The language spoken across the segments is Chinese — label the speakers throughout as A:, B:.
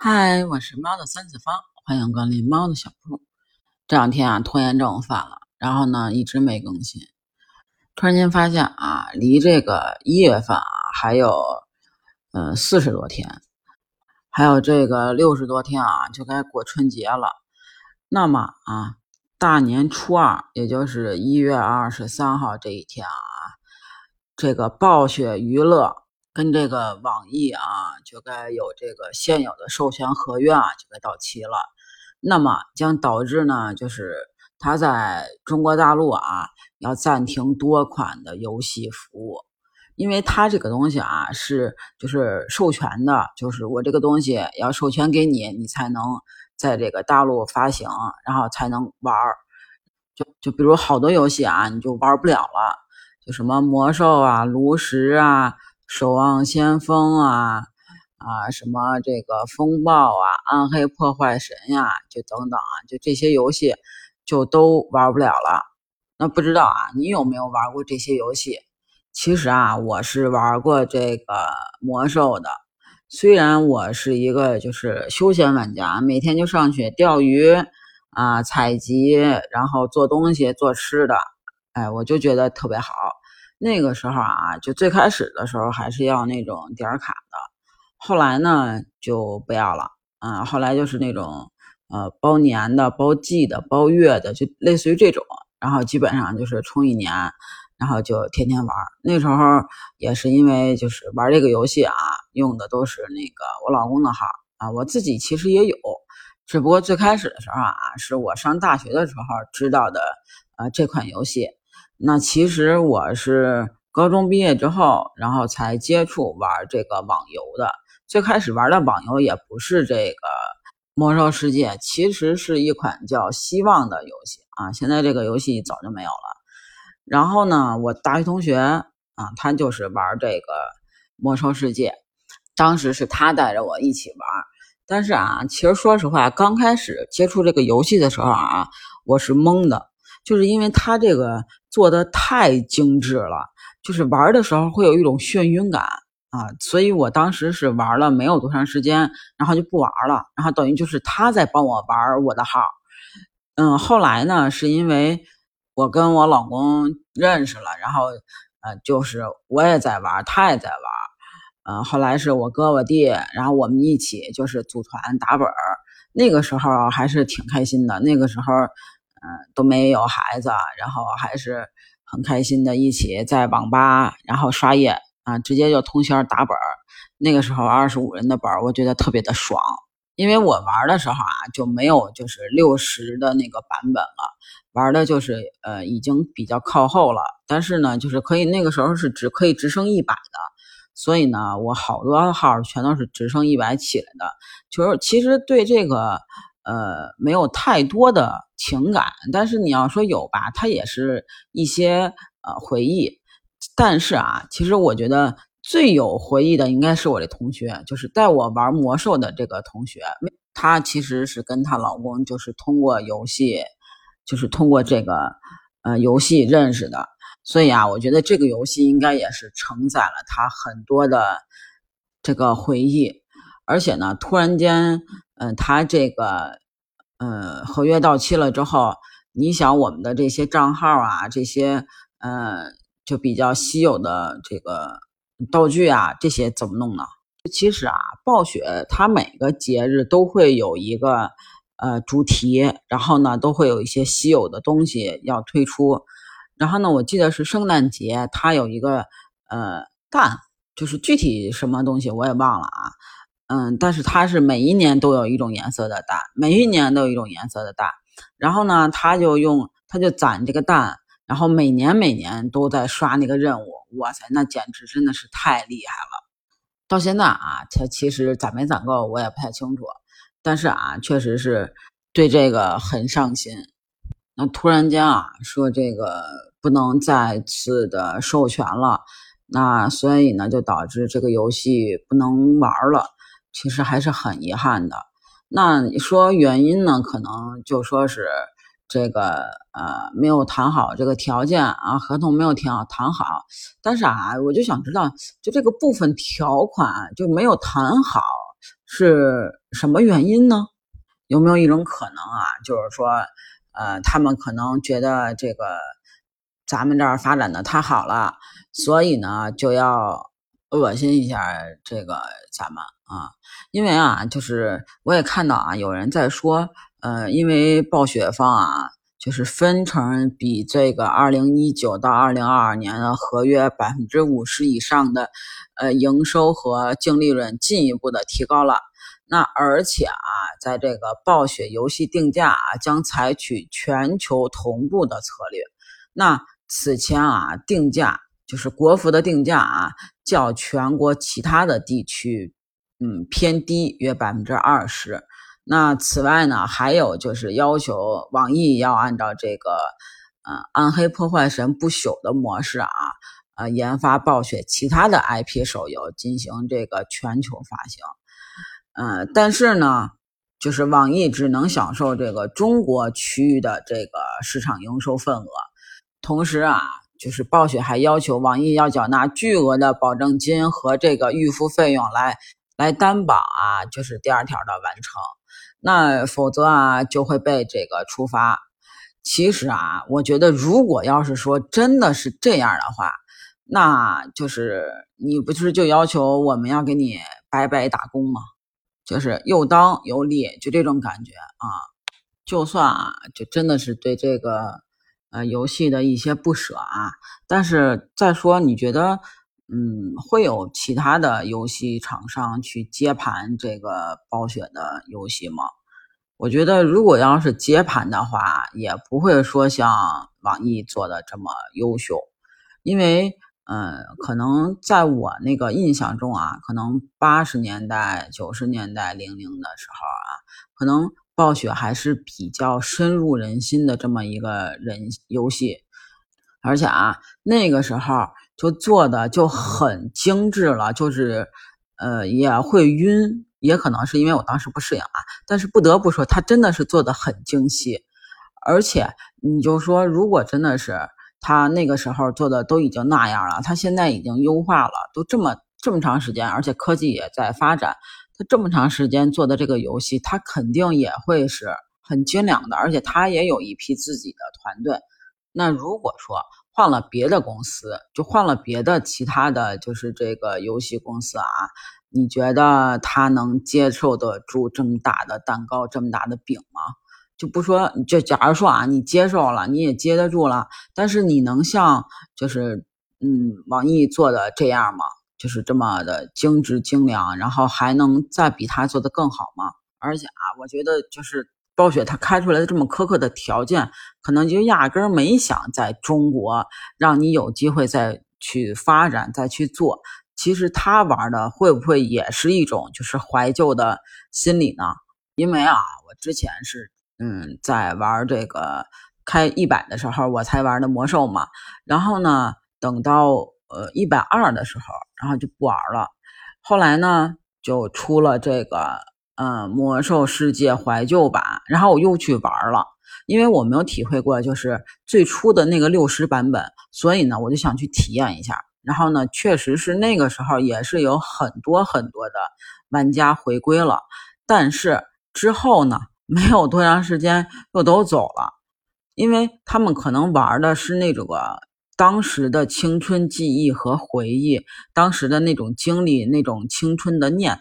A: 嗨，我是猫的三次方，欢迎光临猫的小铺。这两天啊，拖延症犯了，然后呢，一直没更新。突然间发现啊，离这个一月份啊，还有嗯四十多天，还有这个六十多天啊，就该过春节了。那么啊，大年初二，也就是一月二十三号这一天啊，这个暴雪娱乐。跟这个网易啊，就该有这个现有的授权合约啊，就该到期了。那么将导致呢，就是它在中国大陆啊，要暂停多款的游戏服务，因为它这个东西啊是就是授权的，就是我这个东西要授权给你，你才能在这个大陆发行，然后才能玩儿。就就比如好多游戏啊，你就玩不了了，就什么魔兽啊、炉石啊。守望先锋啊啊，什么这个风暴啊，暗黑破坏神呀，就等等啊，就这些游戏就都玩不了了。那不知道啊，你有没有玩过这些游戏？其实啊，我是玩过这个魔兽的。虽然我是一个就是休闲玩家，每天就上去钓鱼啊、采集，然后做东西、做吃的，哎，我就觉得特别好。那个时候啊，就最开始的时候还是要那种点卡的，后来呢就不要了啊。后来就是那种呃包年的、包季的、包月的，就类似于这种。然后基本上就是充一年，然后就天天玩。那时候也是因为就是玩这个游戏啊，用的都是那个我老公的号啊，我自己其实也有，只不过最开始的时候啊，是我上大学的时候知道的呃这款游戏。那其实我是高中毕业之后，然后才接触玩这个网游的。最开始玩的网游也不是这个《魔兽世界》，其实是一款叫《希望》的游戏啊。现在这个游戏早就没有了。然后呢，我大学同学啊，他就是玩这个《魔兽世界》，当时是他带着我一起玩。但是啊，其实说实话，刚开始接触这个游戏的时候啊，我是懵的。就是因为它这个做的太精致了，就是玩的时候会有一种眩晕感啊，所以我当时是玩了没有多长时间，然后就不玩了，然后等于就是他在帮我玩我的号，嗯，后来呢是因为我跟我老公认识了，然后呃就是我也在玩，他也在玩，嗯，后来是我哥我弟，然后我们一起就是组团打本儿，那个时候还是挺开心的，那个时候。嗯，都没有孩子，然后还是很开心的，一起在网吧，然后刷夜啊，直接就通宵打本儿。那个时候二十五人的本儿，我觉得特别的爽，因为我玩的时候啊，就没有就是六十的那个版本了，玩的就是呃已经比较靠后了。但是呢，就是可以那个时候是只可以直升一百的，所以呢，我好多号全都是直升一百起来的。就是其实对这个。呃，没有太多的情感，但是你要说有吧，它也是一些呃回忆。但是啊，其实我觉得最有回忆的应该是我的同学，就是带我玩魔兽的这个同学。她其实是跟她老公就是通过游戏，就是通过这个呃游戏认识的。所以啊，我觉得这个游戏应该也是承载了她很多的这个回忆。而且呢，突然间。嗯，他这个，嗯，合约到期了之后，你想我们的这些账号啊，这些，嗯，就比较稀有的这个道具啊，这些怎么弄呢？其实啊，暴雪它每个节日都会有一个呃主题，然后呢，都会有一些稀有的东西要推出。然后呢，我记得是圣诞节，它有一个呃蛋，就是具体什么东西我也忘了啊。嗯，但是它是每一年都有一种颜色的蛋，每一年都有一种颜色的蛋。然后呢，他就用他就攒这个蛋，然后每年每年都在刷那个任务。哇塞，那简直真的是太厉害了！到现在啊，他其实攒没攒够我也不太清楚，但是啊，确实是对这个很上心。那突然间啊，说这个不能再次的授权了，那所以呢，就导致这个游戏不能玩了。其实还是很遗憾的。那你说原因呢？可能就说是这个呃没有谈好这个条件啊，合同没有谈好谈好。但是啊，我就想知道，就这个部分条款就没有谈好，是什么原因呢？有没有一种可能啊，就是说，呃，他们可能觉得这个咱们这儿发展的太好了，所以呢，就要恶心一下这个咱们啊？因为啊，就是我也看到啊，有人在说，呃，因为暴雪方啊。就是分成比这个二零一九到二零二二年的合约百分之五十以上的，呃，营收和净利润进一步的提高了。那而且啊，在这个暴雪游戏定价啊，将采取全球同步的策略。那此前啊，定价就是国服的定价啊，较全国其他的地区，嗯，偏低约百分之二十。那此外呢，还有就是要求网易要按照这个，呃，《暗黑破坏神不朽》的模式啊，呃，研发暴雪其他的 IP 手游进行这个全球发行。嗯，但是呢，就是网易只能享受这个中国区域的这个市场营收份额。同时啊，就是暴雪还要求网易要缴纳巨额的保证金和这个预付费用来来担保啊，就是第二条的完成。那否则啊，就会被这个处罚。其实啊，我觉得如果要是说真的是这样的话，那就是你不是就要求我们要给你白白打工吗？就是又当又立，就这种感觉啊。就算啊，就真的是对这个呃游戏的一些不舍啊，但是再说，你觉得？嗯，会有其他的游戏厂商去接盘这个暴雪的游戏吗？我觉得，如果要是接盘的话，也不会说像网易做的这么优秀，因为，嗯，可能在我那个印象中啊，可能八十年代、九十年代、零零的时候啊，可能暴雪还是比较深入人心的这么一个人游戏，而且啊，那个时候。就做的就很精致了，就是，呃，也会晕，也可能是因为我当时不适应啊。但是不得不说，他真的是做的很精细，而且你就说，如果真的是他那个时候做的都已经那样了，他现在已经优化了，都这么这么长时间，而且科技也在发展，他这么长时间做的这个游戏，他肯定也会是很精良的，而且他也有一批自己的团队。那如果说，换了别的公司，就换了别的其他的就是这个游戏公司啊，你觉得他能接受得住这么大的蛋糕，这么大的饼吗？就不说，就假如说啊，你接受了，你也接得住了，但是你能像就是嗯网易做的这样吗？就是这么的精致精良，然后还能再比他做的更好吗？而且啊，我觉得就是。暴雪他开出来的这么苛刻的条件，可能就压根儿没想在中国让你有机会再去发展、再去做。其实他玩的会不会也是一种就是怀旧的心理呢？因为啊，我之前是嗯在玩这个开一百的时候我才玩的魔兽嘛，然后呢等到呃一百二的时候，然后就不玩了。后来呢就出了这个。嗯，魔兽世界怀旧版，然后我又去玩了，因为我没有体会过就是最初的那个六十版本，所以呢，我就想去体验一下。然后呢，确实是那个时候也是有很多很多的玩家回归了，但是之后呢，没有多长时间又都走了，因为他们可能玩的是那种个当时的青春记忆和回忆，当时的那种经历，那种青春的念头。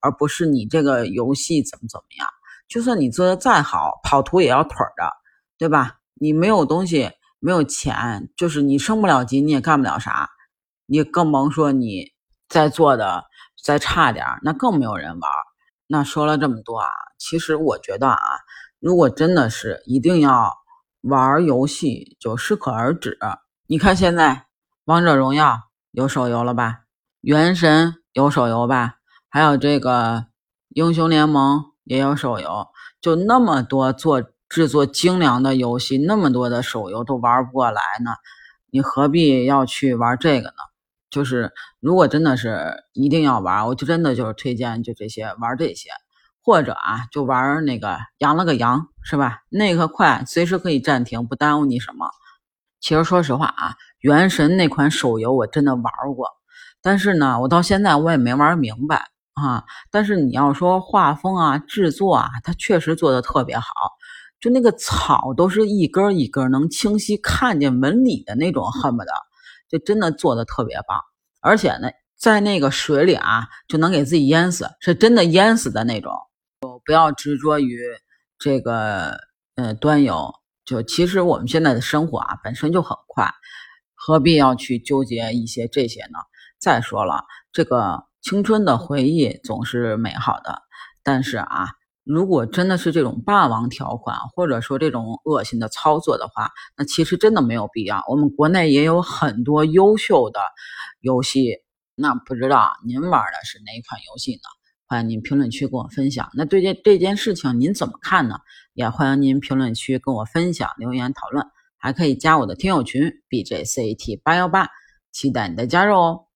A: 而不是你这个游戏怎么怎么样，就算你做的再好，跑图也要腿儿的，对吧？你没有东西，没有钱，就是你升不了级，你也干不了啥，你更甭说你再做的再差点，那更没有人玩。那说了这么多啊，其实我觉得啊，如果真的是一定要玩游戏，就适可而止。你看现在王者荣耀有手游了吧？原神有手游吧？还有这个英雄联盟也有手游，就那么多做制作精良的游戏，那么多的手游都玩不过来呢，你何必要去玩这个呢？就是如果真的是一定要玩，我就真的就是推荐就这些玩这些，或者啊就玩那个羊了个羊是吧？那个快，随时可以暂停，不耽误你什么。其实说实话啊，原神那款手游我真的玩过，但是呢，我到现在我也没玩明白。啊。但是你要说画风啊、制作啊，它确实做的特别好，就那个草都是一根一根能清晰看见纹理的那种，恨不得就真的做的特别棒。而且呢，在那个水里啊，就能给自己淹死，是真的淹死的那种。就不要执着于这个呃端游，就其实我们现在的生活啊本身就很快，何必要去纠结一些这些呢？再说了，这个青春的回忆总是美好的，但是啊，如果真的是这种霸王条款，或者说这种恶心的操作的话，那其实真的没有必要。我们国内也有很多优秀的游戏，那不知道您玩的是哪款游戏呢？欢迎您评论区跟我分享。那对这这件事情您怎么看呢？也欢迎您评论区跟我分享留言讨论，还可以加我的听友群 B J C A T 八幺八，期待你的加入哦。